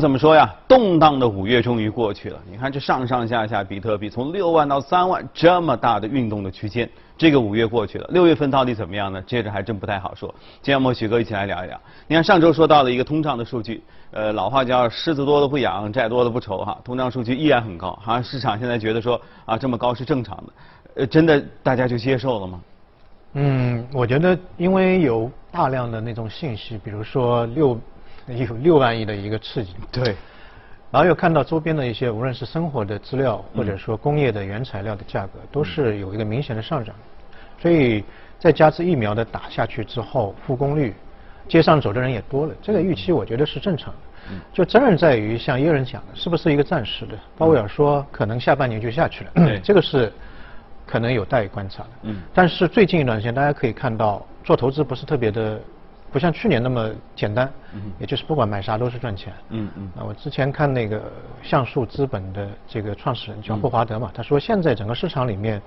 怎么说呀？动荡的五月终于过去了。你看这上上下下，比特币从六万到三万，这么大的运动的区间，这个五月过去了，六月份到底怎么样呢？接着还真不太好说。今天我们许哥一起来聊一聊。你看上周说到了一个通胀的数据，呃，老话叫狮子多了不痒，债多了不愁哈。通胀数据依然很高，好像市场现在觉得说啊这么高是正常的，呃，真的大家就接受了吗？嗯，我觉得因为有大量的那种信息，比如说六。有六万亿的一个刺激，对，然后又看到周边的一些，无论是生活的资料，或者说工业的原材料的价格，都是有一个明显的上涨，所以再加之疫苗的打下去之后，复工率，街上走的人也多了，这个预期我觉得是正常的。就责任在于像耶伦讲的，是不是一个暂时的？鲍威尔说可能下半年就下去了，对，这个是可能有待于观察的。嗯，但是最近一段时间大家可以看到，做投资不是特别的。不像去年那么简单，也就是不管买啥都是赚钱。嗯嗯。啊，我之前看那个像素资本的这个创始人叫霍华德嘛，他说现在整个市场里面，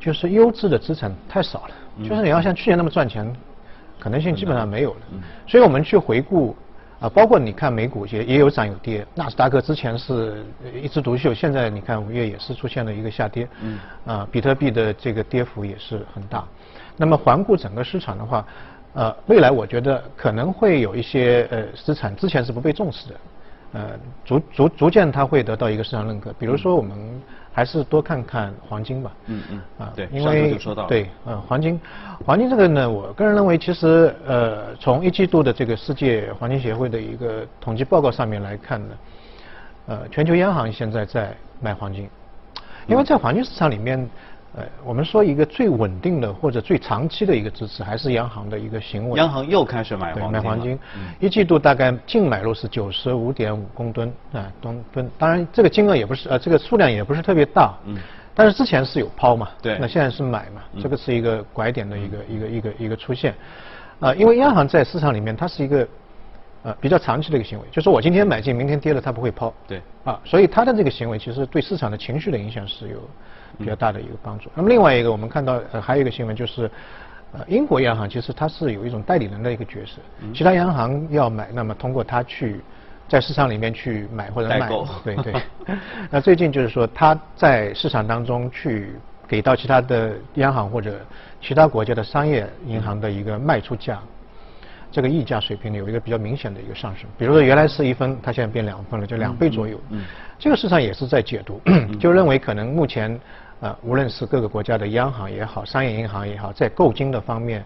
就是优质的资产太少了，就是你要像去年那么赚钱，可能性基本上没有了。所以我们去回顾啊，包括你看美股也也有涨有跌，纳斯达克之前是一枝独秀，现在你看五月也是出现了一个下跌。嗯。啊，比特币的这个跌幅也是很大。那么环顾整个市场的话。呃，未来我觉得可能会有一些呃资产之前是不被重视的，呃，逐逐逐渐它会得到一个市场认可。比如说，我们还是多看看黄金吧。嗯嗯。啊，对，因为对，呃，黄金，黄金这个呢，我个人认为，其实呃，从一季度的这个世界黄金协会的一个统计报告上面来看呢，呃，全球央行现在在卖黄金，因为在黄金市场里面。呃，我们说一个最稳定的或者最长期的一个支持，还是央行的一个行为。央行又开始买黄金。买黄金，一季度大概净买入是九十五点五公吨啊，吨吨。当然，这个金额也不是呃，这个数量也不是特别大。嗯。但是之前是有抛嘛？对。那现在是买嘛？这个是一个拐点的一个一个一个一个出现。啊，因为央行在市场里面，它是一个呃比较长期的一个行为，就是我今天买进，明天跌了，它不会抛。对。啊，所以它的这个行为其实对市场的情绪的影响是有。比较大的一个帮助。那么另外一个，我们看到呃还有一个新闻就是，呃英国央行其实它是有一种代理人的一个角色，其他央行要买，那么通过它去在市场里面去买或者卖。对对。那最近就是说它在市场当中去给到其他的央行或者其他国家的商业银行的一个卖出价。这个溢价水平呢有一个比较明显的一个上升，比如说原来是一分，它现在变两分了，就两倍左右。嗯，这个市场也是在解读，就认为可能目前，呃，无论是各个国家的央行也好，商业银行也好，在购金的方面，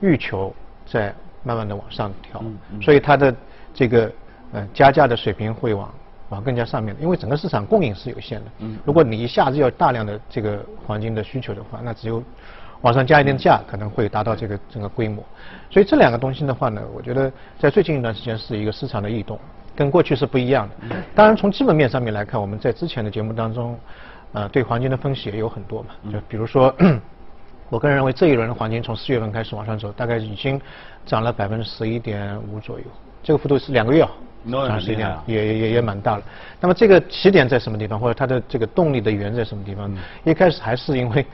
欲求在慢慢的往上调，所以它的这个呃加价的水平会往往更加上面，因为整个市场供应是有限的。嗯，如果你一下子要大量的这个黄金的需求的话，那只有。往上加一点价，可能会达到这个整个规模，所以这两个东西的话呢，我觉得在最近一段时间是一个市场的异动，跟过去是不一样的。当然，从基本面上面来看，我们在之前的节目当中，呃，对黄金的分析也有很多嘛，就比如说，我个人认为这一轮的黄金从四月份开始往上走，大概已经涨了百分之十一点五左右，这个幅度是两个月啊，涨十一点，也也也蛮大了。那么这个起点在什么地方，或者它的这个动力的源在什么地方？一开始还是因为。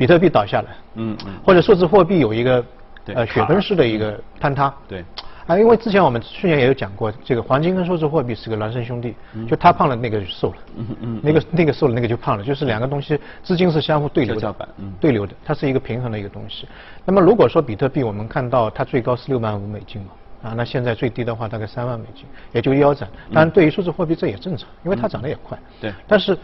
比特币倒下来，嗯嗯，或者数字货币有一个呃雪崩式的一个坍塌，对，啊，因为之前我们去年也有讲过，这个黄金跟数字货币是个孪生兄弟，就他胖了那个就瘦了，嗯嗯，那个那个瘦了那个就胖了，就是两个东西资金是相互对流的，对流的，它是一个平衡的一个东西。那么如果说比特币我们看到它最高是六万五美金嘛，啊，那现在最低的话大概三万美金，也就腰斩。当然对于数字货币这也正常，因为它涨得也快，对，但是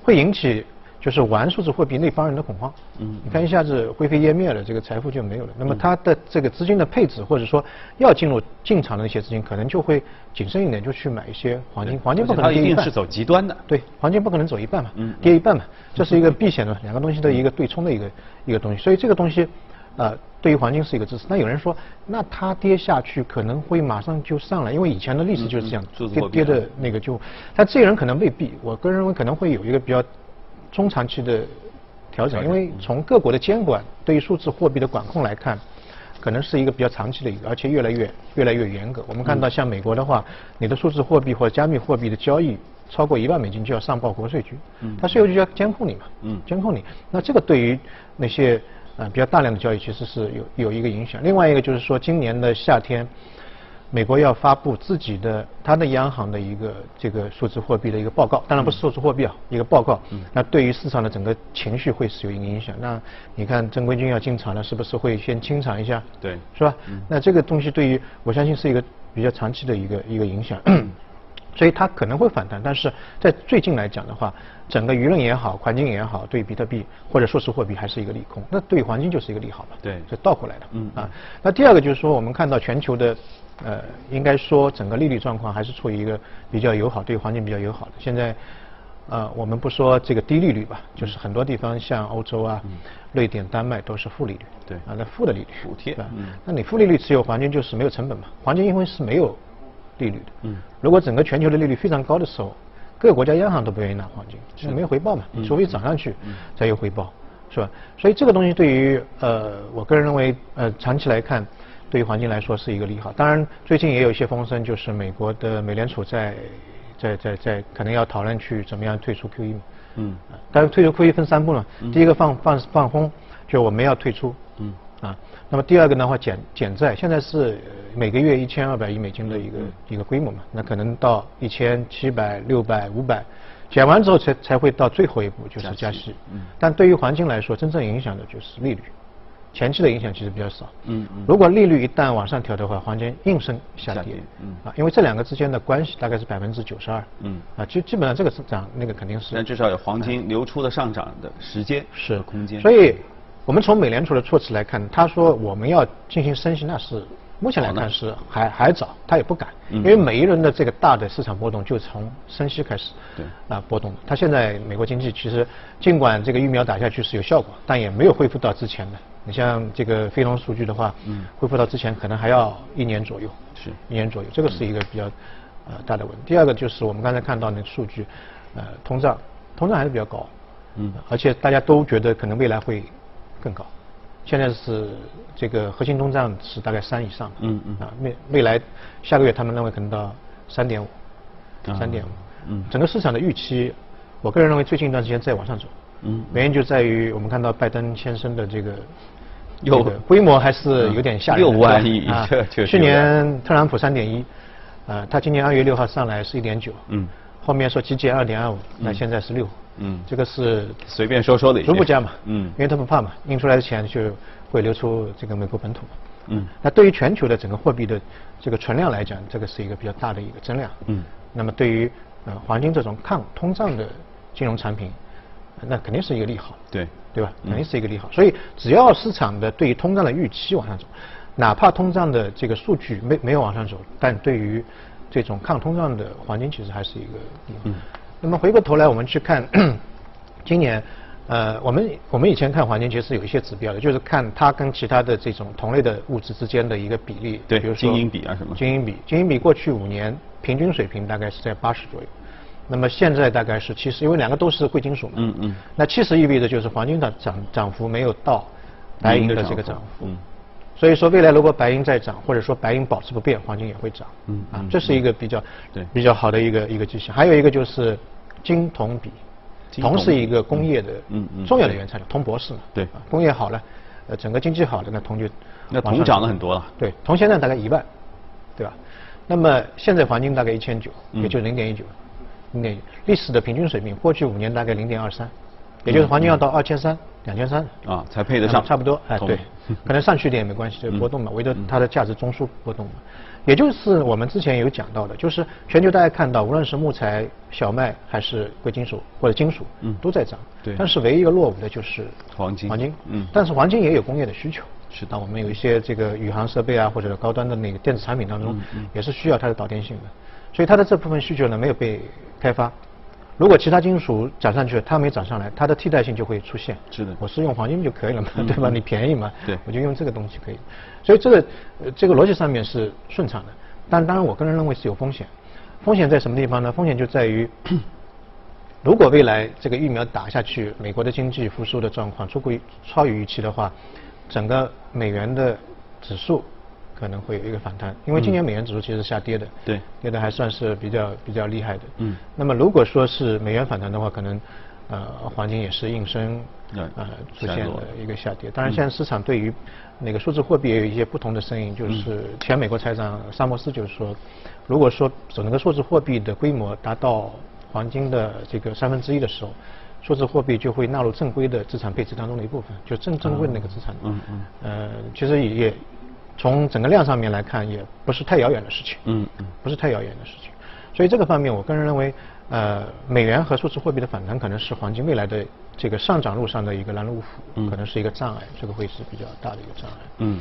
会引起。就是玩数字货币那帮人的恐慌，嗯，你看一下子灰飞烟灭了，这个财富就没有了。那么它的这个资金的配置，或者说要进入进场的那些资金，可能就会谨慎一点，就去买一些黄金。黄金不可能跌一半。是走极端的。对，黄金不可能走一半嘛，跌一半嘛，这是一个避险的两个东西的一个对冲的一个一个东西。所以这个东西，呃，对于黄金是一个支持。那有人说，那它跌下去可能会马上就上来，因为以前的历史就是这样，跌跌的那个就，但这个人可能未必。我个人认为可能会有一个比较。中长期的调整，因为从各国的监管对于数字货币的管控来看，可能是一个比较长期的一个，而且越来越越来越严格。我们看到像美国的话，你的数字货币或者加密货币的交易超过一万美金就要上报国税局，它税务局要监控你嘛，监控你。那这个对于那些呃比较大量的交易其实是有有一个影响。另外一个就是说，今年的夏天，美国要发布自己的它的央行的一个这个数字货币的一个报告，当然不是数字货币啊，一个报告。嗯。那对于市场的整个情绪会是有一个影响。那你看正规军要进场了，是不是会先清场一下？对。是吧？嗯。那这个东西对于我相信是一个比较长期的一个一个影响。所以它可能会反弹，但是在最近来讲的话，整个舆论也好，环境也好，对比特币或者数字货币还是一个利空。那对黄金就是一个利好嘛？对，是倒过来的。嗯啊，那第二个就是说，我们看到全球的，呃，应该说整个利率状况还是处于一个比较友好，对环境比较友好的。现在，呃，我们不说这个低利率吧，就是很多地方像欧洲啊、瑞典、丹麦都是负利率。对啊，那负的利率。补贴。嗯。那你负利率持有黄金就是没有成本嘛？黄金因为是没有。利率的，嗯，如果整个全球的利率非常高的时候，各个国家央行都不愿意拿黄金，是。没有回报嘛，除非涨上去才有回报，是吧？所以这个东西对于呃，我个人认为呃，长期来看，对于黄金来说是一个利好。当然，最近也有一些风声，就是美国的美联储在在在在可能要讨论去怎么样退出 QE 嘛，嗯，但是退出 QE 分三步呢，第一个放放放风，就我们要退出，嗯。啊，那么第二个的话减减债，现在是每个月一千二百亿美金的一个一个规模嘛，那可能到一千七百、六百、五百，减完之后才才会到最后一步就是加息。嗯。但对于黄金来说，真正影响的就是利率，前期的影响其实比较少。嗯嗯。如果利率一旦往上调的话，黄金应声下跌。嗯。啊，因为这两个之间的关系大概是百分之九十二。嗯。啊，基基本上这个是涨，那个肯定是。但至少有黄金流出的上涨的时间是空间。所以。我们从美联储的措辞来看，他说我们要进行升息，那是目前来看是还还早，他也不敢，因为每一轮的这个大的市场波动就从升息开始，对啊波动。他现在美国经济其实尽管这个疫苗打下去是有效果，但也没有恢复到之前的。你像这个非农数据的话，嗯，恢复到之前可能还要一年左右，是一年左右，这个是一个比较呃大的问题。第二个就是我们刚才看到那个数据，呃，通胀，通胀还是比较高，嗯，而且大家都觉得可能未来会。更高，现在是这个核心通胀是大概三以上，嗯嗯，啊未未来下个月他们认为可能到三点五，三点五，嗯，整个市场的预期，我个人认为最近一段时间在往上走，嗯，原因就在于我们看到拜登先生的这个，有规模还是有点吓人，六万亿啊，去年特朗普三点一，呃，他今年二月六号上来是一点九，嗯，后面说集结二点二五，那现在是六。嗯，这个是随便说说的，逐步加嘛，嗯，因为他不怕嘛，印出来的钱就会流出这个美国本土嘛，嗯，那对于全球的整个货币的这个存量来讲，这个是一个比较大的一个增量，嗯，那么对于呃黄金这种抗通胀的金融产品，那肯定是一个利好，对，对吧？肯定是一个利好，所以只要市场的对于通胀的预期往上走，哪怕通胀的这个数据没没有往上走，但对于这种抗通胀的黄金其实还是一个利好。那么回过头来，我们去看 今年，呃，我们我们以前看黄金其实有一些指标的，就是看它跟其他的这种同类的物质之间的一个比例。对，比如说金银比啊什么。金银比，金银比过去五年平均水平大概是在八十左右，那么现在大概是七十，因为两个都是贵金属嘛。嗯嗯。那七十意味着就是黄金的涨涨幅没有到白银的这个涨幅。嗯。所以说，未来如果白银再涨，或者说白银保持不变，黄金也会涨。嗯啊，这是一个比较对比较好的一个一个迹象。还有一个就是金铜比，铜是一个工业的重要的原材料，铜博士嘛。对，工业好了，呃，整个经济好了，那铜就那铜涨了很多了。对，铜现在大概一万，对吧？那么现在黄金大概一千九，也就零点一九，零点历史的平均水平，过去五年大概零点二三，也就是黄金要到二千三。两千三。啊，才配得上，差不多，哎，对，可能上去一点也没关系，这波动嘛，围着它的价值中枢波动嘛，也就是我们之前有讲到的，就是全球大家看到，无论是木材、小麦还是贵金属或者金属，嗯，都在涨，对，但是唯一一个落伍的就是黄金，黄金，嗯，但是黄金也有工业的需求，是，当我们有一些这个宇航设备啊或者高端的那个电子产品当中，也是需要它的导电性的，所以它的这部分需求呢没有被开发。如果其他金属涨上去了，它没涨上来，它的替代性就会出现。是的，我是用黄金就可以了嘛，对吧？你便宜嘛，对，我就用这个东西可以。所以这个这个逻辑上面是顺畅的，但当然我个人认为是有风险。风险在什么地方呢？风险就在于，如果未来这个疫苗打下去，美国的经济复苏的状况出乎超于预期的话，整个美元的指数。可能会有一个反弹，因为今年美元指数其实下跌的，对，跌的还算是比较比较厉害的。嗯，那么如果说是美元反弹的话，可能呃，黄金也是应声呃出现的一个下跌。当然，现在市场对于那个数字货币也有一些不同的声音，就是前美国财长萨默斯就是说，如果说整个数字货币的规模达到黄金的这个三分之一的时候，数字货币就会纳入正规的资产配置当中的一部分，就正正规的那个资产。嗯嗯。呃，其实也从整个量上面来看，也不是太遥远的事情。嗯嗯。不是太遥远的事情，所以这个方面，我个人认为。呃，美元和数字货币的反弹可能是黄金未来的这个上涨路上的一个拦路虎，可能是一个障碍，这个会是比较大的一个障碍。嗯，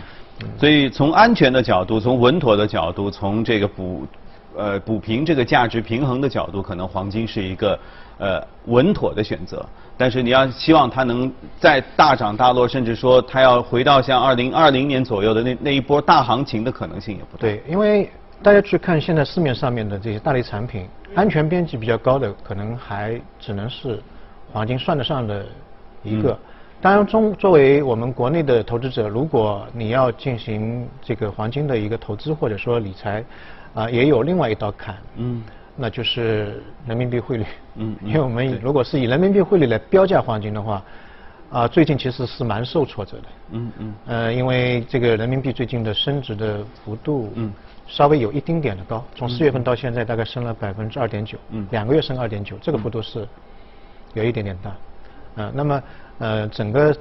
所以从安全的角度，从稳妥的角度，从这个补呃补平这个价值平衡的角度，可能黄金是一个呃稳妥的选择。但是你要希望它能再大涨大落，甚至说它要回到像二零二零年左右的那那一波大行情的可能性也不大。对，因为大家去看现在市面上面的这些大类产品。安全边际比较高的，可能还只能是黄金算得上的一个。当然，中作为我们国内的投资者，如果你要进行这个黄金的一个投资或者说理财，啊，也有另外一道坎。嗯。那就是人民币汇率。嗯。因为我们如果是以人民币汇率来标价黄金的话，啊，最近其实是蛮受挫折的。嗯嗯。呃，因为这个人民币最近的升值的幅度。嗯。稍微有一丁点的高，从四月份到现在大概升了百分之二点九，嗯两个月升二点九，这个幅度是有一点点大，呃，那么呃整个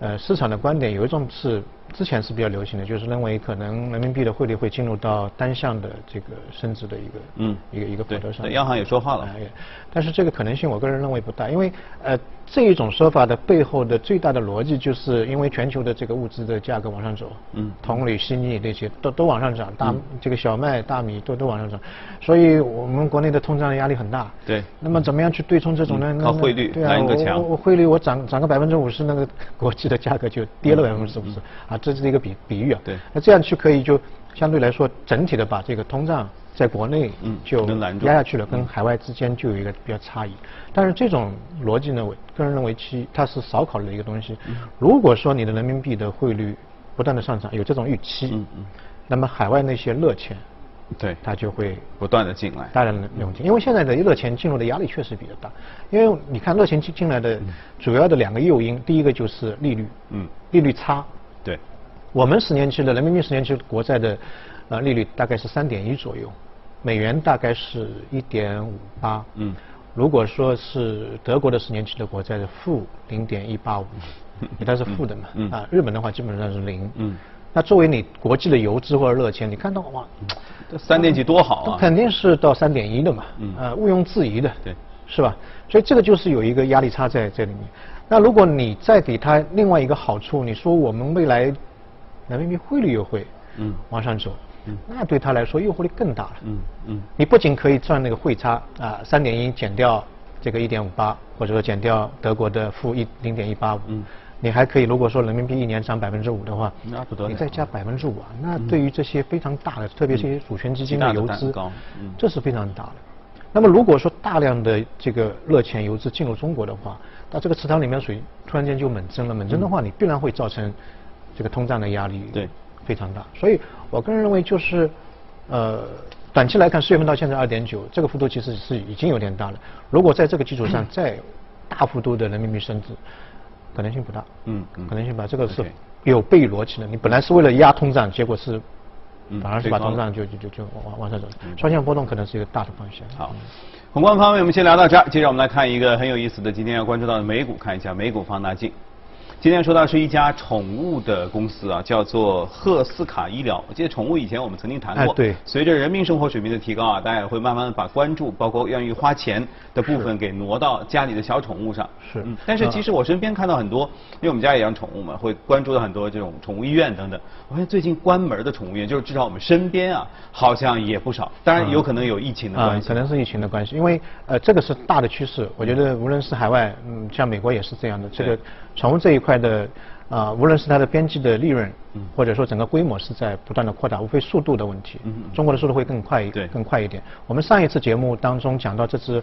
呃市场的观点有一种是。之前是比较流行的，就是认为可能人民币的汇率会进入到单向的这个升值的一个嗯一个一个轨道上。央行也说话了，但是这个可能性我个人认为不大，因为呃这一种说法的背后的最大的逻辑就是因为全球的这个物资的价格往上走，嗯，铜铝锡镍这些都都往上涨，大这个小麦大米都都往上涨，所以我们国内的通胀压力很大。对。那么怎么样去对冲这种呢？靠汇率，对啊，我我汇率我涨涨个百分之五十，那个国际的价格就跌了百分之五十啊。这是一个比比喻啊，对，那这样去可以就相对来说整体的把这个通胀在国内就压下去了，跟海外之间就有一个比较差异。但是这种逻辑呢，我个人认为其它是少考虑的一个东西。如果说你的人民币的汇率不断的上涨，有这种预期，那么海外那些热钱，对，它就会不断的进来，大量的涌进。因为现在的热钱进入的压力确实比较大，因为你看热钱进进来的主要的两个诱因，第一个就是利率，嗯，利率差。对，我们十年期的人民币十年期国债的呃利率大概是三点一左右，美元大概是一点五八。嗯，如果说是德国的十年期的国债是负零点一八五，它是负的嘛。嗯。啊，日本的话基本上是零。嗯。那作为你国际的游资或者热钱，你看到哇，三点几多好啊！肯定是到三点一的嘛。嗯。呃，毋庸置疑的。对。是吧？所以这个就是有一个压力差在这里面。那如果你再给他另外一个好处，你说我们未来人民币汇率又会嗯。往上走，嗯，那对他来说诱惑力更大了。嗯嗯，你不仅可以赚那个汇差啊，三点一减掉这个一点五八，或者说减掉德国的负一零点一八五，嗯，你还可以如果说人民币一年涨百分之五的话，那不得了，你再加百分之五啊，那对于这些非常大的，特别是一些主权基金的游资，这是非常大的。那么如果说大量的这个热钱游资进入中国的话，那这个池塘里面水突然间就猛增了，猛增的话，你必然会造成这个通胀的压力对非常大。所以我个人认为就是，呃，短期来看，四月份到现在二点九，这个幅度其实是已经有点大了。如果在这个基础上 再大幅度的人民币升值，可能性不大。嗯嗯。可能性不大，这个是有悖逻辑的。你本来是为了压通胀，结果是反而是把通胀就就就就往往上走。双向波动可能是一个大的方向。好。宏观方面，我们先聊到这儿。接着，我们来看一个很有意思的，今天要关注到的美股，看一下美股放大镜。今天说到是一家宠物的公司啊，叫做赫斯卡医疗。我记得宠物以前我们曾经谈过。对。随着人民生活水平的提高啊，大家也会慢慢的把关注，包括愿意花钱的部分给挪到家里的小宠物上。是。嗯。但是其实我身边看到很多，因为我们家也养宠物嘛，会关注到很多这种宠物医院等等。我发现最近关门的宠物医院，就是至少我们身边啊，好像也不少。当然有可能有疫情的关系。可能是疫情的关系，因为呃这个是大的趋势。我觉得无论是海外，嗯，像美国也是这样的。这个宠物这一块的。啊，无论是它的边际的利润，或者说整个规模是在不断的扩大，无非速度的问题。中国的速度会更快一点，更快一点。我们上一次节目当中讲到，这只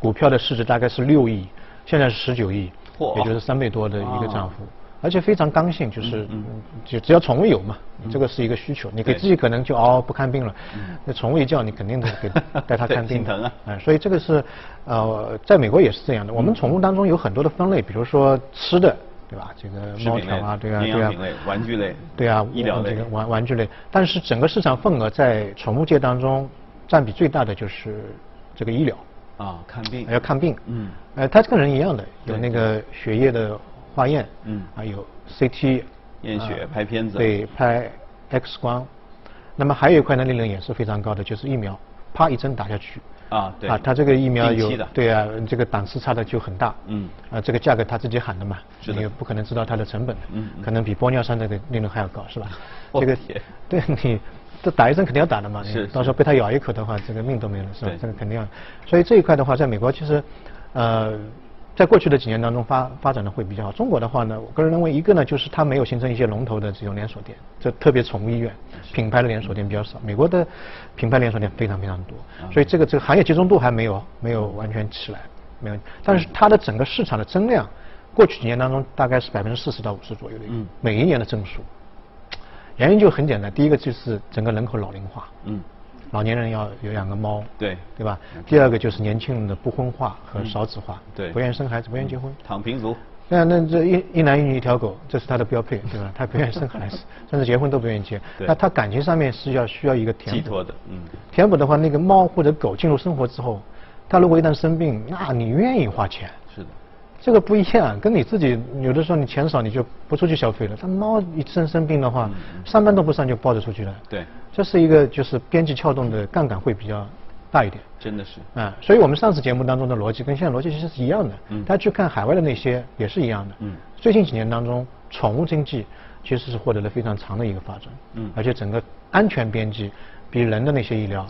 股票的市值大概是六亿，现在是十九亿，也就是三倍多的一个涨幅。而且非常刚性，就是就只要宠物有嘛，这个是一个需求，你给自己可能就嗷嗷不看病了，那宠物一叫你肯定得给 带它看病，心疼啊，哎，所以这个是呃，在美国也是这样的。我们宠物当中有很多的分类，比如说吃的，对吧？这个猫条啊，对啊，对啊，玩具类，对啊，医疗类，玩玩具类。但是整个市场份额在宠物界当中占比最大的就是这个医疗啊，看病要看病，嗯，呃，它跟人一样的，有那个血液的化验，嗯，还有 CT 验血拍片子，对，拍 X 光。那么还有一块呢，利润也是非常高的，就是疫苗，啪一针打下去。啊，对啊，他这个疫苗有对啊，这个档次差的就很大。嗯，啊，这个价格他自己喊的嘛，你也不可能知道它的成本的。嗯，可能比玻尿酸这个利润还要高，是吧？这个 对你这打一针肯定要打的嘛，是，到时候被它咬一口的话，这个命都没了，是吧？这个肯定要。所以这一块的话，在美国其实，呃。在过去的几年当中发发展的会比较好。中国的话呢，我个人认为一个呢就是它没有形成一些龙头的这种连锁店，这特别宠物医院品牌的连锁店比较少。美国的品牌连锁店非常非常多，所以这个这个行业集中度还没有没有完全起来，没有。但是它的整个市场的增量，过去几年当中大概是百分之四十到五十左右的，每一年的增速。原因就很简单，第一个就是整个人口老龄化。嗯。老年人要有养个猫，对对吧？第二个就是年轻人的不婚化和少子化，对，不愿意生孩子，不愿意结婚，躺平族。那那这一一男一女一条狗，这是他的标配，对吧？他不愿意生孩子，甚至结婚都不愿意结。那他感情上面是要需要一个填补的，嗯。填补的话，那个猫或者狗进入生活之后，他如果一旦生病，那你愿意花钱？是的。这个不一样，跟你自己有的时候你钱少你就不出去消费了。它猫一生生病的话，上班都不上就抱着出去了。对，这是一个就是边际撬动的杠杆会比较大一点。真的是。啊，所以我们上次节目当中的逻辑跟现在逻辑其实是一样的。嗯。大家去看海外的那些也是一样的。嗯。最近几年当中，宠物经济其实是获得了非常长的一个发展。嗯。而且整个安全边际比人的那些医疗